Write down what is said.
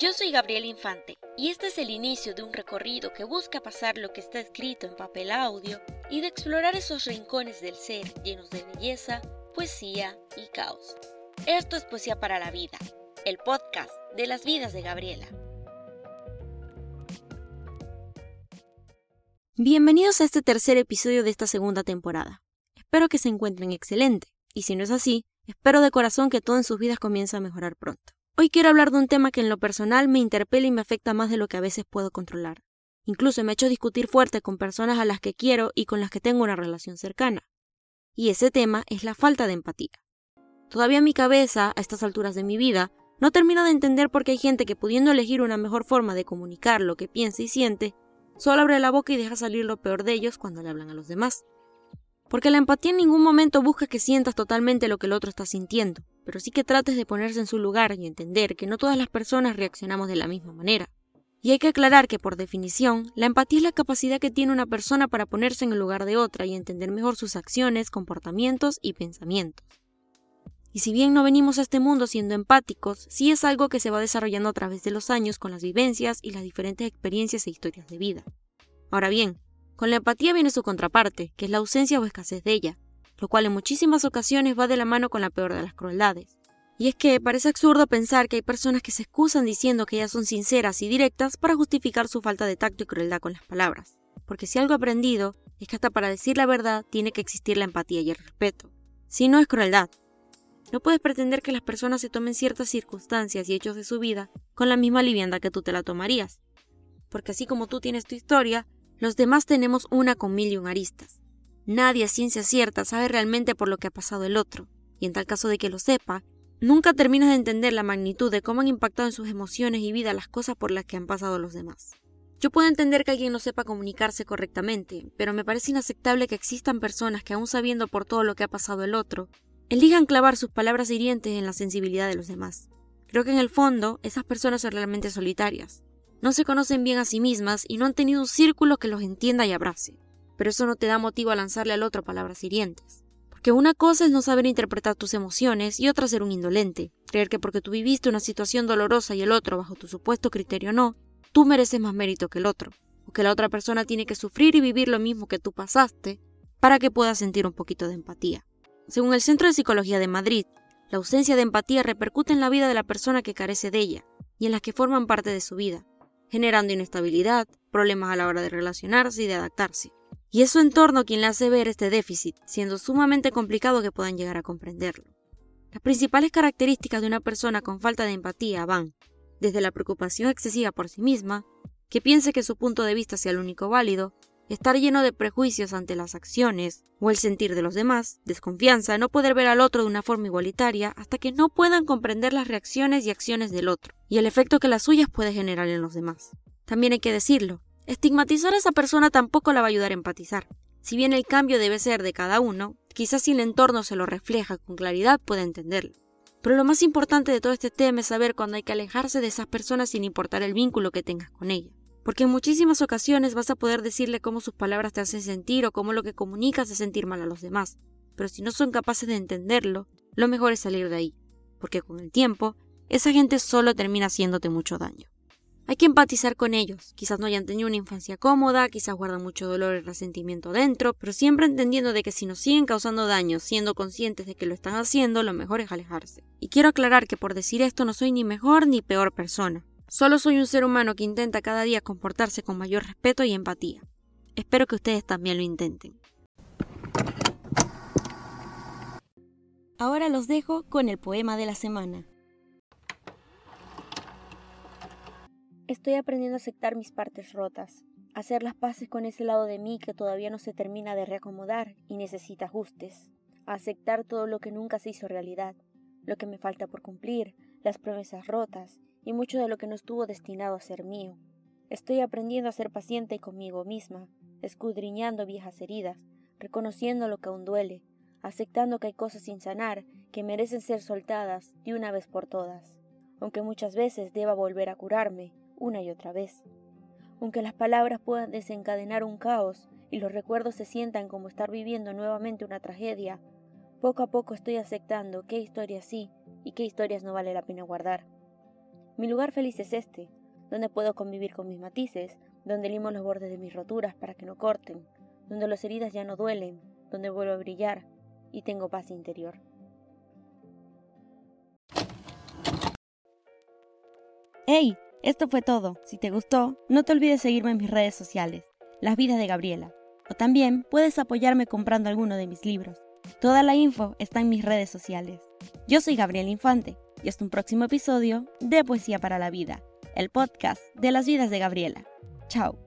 Yo soy Gabriel Infante y este es el inicio de un recorrido que busca pasar lo que está escrito en papel audio y de explorar esos rincones del ser llenos de belleza, poesía y caos. Esto es Poesía para la Vida, el podcast de las vidas de Gabriela. Bienvenidos a este tercer episodio de esta segunda temporada. Espero que se encuentren excelente, y si no es así, espero de corazón que todo en sus vidas comience a mejorar pronto. Hoy quiero hablar de un tema que en lo personal me interpela y me afecta más de lo que a veces puedo controlar. Incluso me ha hecho discutir fuerte con personas a las que quiero y con las que tengo una relación cercana. Y ese tema es la falta de empatía. Todavía mi cabeza, a estas alturas de mi vida, no termina de entender por qué hay gente que pudiendo elegir una mejor forma de comunicar lo que piensa y siente, solo abre la boca y deja salir lo peor de ellos cuando le hablan a los demás. Porque la empatía en ningún momento busca que sientas totalmente lo que el otro está sintiendo, pero sí que trates de ponerse en su lugar y entender que no todas las personas reaccionamos de la misma manera. Y hay que aclarar que, por definición, la empatía es la capacidad que tiene una persona para ponerse en el lugar de otra y entender mejor sus acciones, comportamientos y pensamientos. Y si bien no venimos a este mundo siendo empáticos, sí es algo que se va desarrollando a través de los años con las vivencias y las diferentes experiencias e historias de vida. Ahora bien, con la empatía viene su contraparte, que es la ausencia o escasez de ella, lo cual en muchísimas ocasiones va de la mano con la peor de las crueldades. Y es que parece absurdo pensar que hay personas que se excusan diciendo que ellas son sinceras y directas para justificar su falta de tacto y crueldad con las palabras. Porque si algo aprendido es que hasta para decir la verdad tiene que existir la empatía y el respeto. Si no es crueldad. No puedes pretender que las personas se tomen ciertas circunstancias y hechos de su vida con la misma liviandad que tú te la tomarías. Porque así como tú tienes tu historia, los demás tenemos una con mil y un aristas. Nadie a ciencia cierta sabe realmente por lo que ha pasado el otro, y en tal caso de que lo sepa, nunca terminas de entender la magnitud de cómo han impactado en sus emociones y vida las cosas por las que han pasado los demás. Yo puedo entender que alguien no sepa comunicarse correctamente, pero me parece inaceptable que existan personas que aún sabiendo por todo lo que ha pasado el otro, elijan clavar sus palabras hirientes en la sensibilidad de los demás. Creo que en el fondo esas personas son realmente solitarias. No se conocen bien a sí mismas y no han tenido un círculo que los entienda y abrace pero eso no te da motivo a lanzarle al otro palabras hirientes. Porque una cosa es no saber interpretar tus emociones y otra ser un indolente, creer que porque tú viviste una situación dolorosa y el otro bajo tu supuesto criterio no, tú mereces más mérito que el otro, o que la otra persona tiene que sufrir y vivir lo mismo que tú pasaste para que puedas sentir un poquito de empatía. Según el Centro de Psicología de Madrid, la ausencia de empatía repercute en la vida de la persona que carece de ella y en las que forman parte de su vida, generando inestabilidad, problemas a la hora de relacionarse y de adaptarse y es su entorno quien le hace ver este déficit, siendo sumamente complicado que puedan llegar a comprenderlo. Las principales características de una persona con falta de empatía van desde la preocupación excesiva por sí misma, que piense que su punto de vista sea el único válido, estar lleno de prejuicios ante las acciones o el sentir de los demás, desconfianza, no poder ver al otro de una forma igualitaria hasta que no puedan comprender las reacciones y acciones del otro y el efecto que las suyas puede generar en los demás. También hay que decirlo, Estigmatizar a esa persona tampoco la va a ayudar a empatizar. Si bien el cambio debe ser de cada uno, quizás si el entorno se lo refleja con claridad puede entenderlo. Pero lo más importante de todo este tema es saber cuándo hay que alejarse de esas personas sin importar el vínculo que tengas con ella. Porque en muchísimas ocasiones vas a poder decirle cómo sus palabras te hacen sentir o cómo lo que comunicas hace sentir mal a los demás. Pero si no son capaces de entenderlo, lo mejor es salir de ahí. Porque con el tiempo, esa gente solo termina haciéndote mucho daño. Hay que empatizar con ellos. Quizás no hayan tenido una infancia cómoda, quizás guardan mucho dolor y resentimiento dentro, pero siempre entendiendo de que si nos siguen causando daño, siendo conscientes de que lo están haciendo, lo mejor es alejarse. Y quiero aclarar que por decir esto no soy ni mejor ni peor persona. Solo soy un ser humano que intenta cada día comportarse con mayor respeto y empatía. Espero que ustedes también lo intenten. Ahora los dejo con el poema de la semana. Estoy aprendiendo a aceptar mis partes rotas, hacer las paces con ese lado de mí que todavía no se termina de reacomodar y necesita ajustes, a aceptar todo lo que nunca se hizo realidad, lo que me falta por cumplir, las promesas rotas y mucho de lo que no estuvo destinado a ser mío. Estoy aprendiendo a ser paciente conmigo misma, escudriñando viejas heridas, reconociendo lo que aún duele, aceptando que hay cosas sin sanar que merecen ser soltadas de una vez por todas, aunque muchas veces deba volver a curarme una y otra vez. Aunque las palabras puedan desencadenar un caos y los recuerdos se sientan como estar viviendo nuevamente una tragedia, poco a poco estoy aceptando qué historias sí y qué historias no vale la pena guardar. Mi lugar feliz es este, donde puedo convivir con mis matices, donde limo los bordes de mis roturas para que no corten, donde las heridas ya no duelen, donde vuelvo a brillar y tengo paz interior. ¡Hey! Esto fue todo. Si te gustó, no te olvides seguirme en mis redes sociales, Las Vidas de Gabriela. O también puedes apoyarme comprando alguno de mis libros. Toda la info está en mis redes sociales. Yo soy Gabriela Infante y hasta un próximo episodio de Poesía para la Vida, el podcast de las vidas de Gabriela. Chao.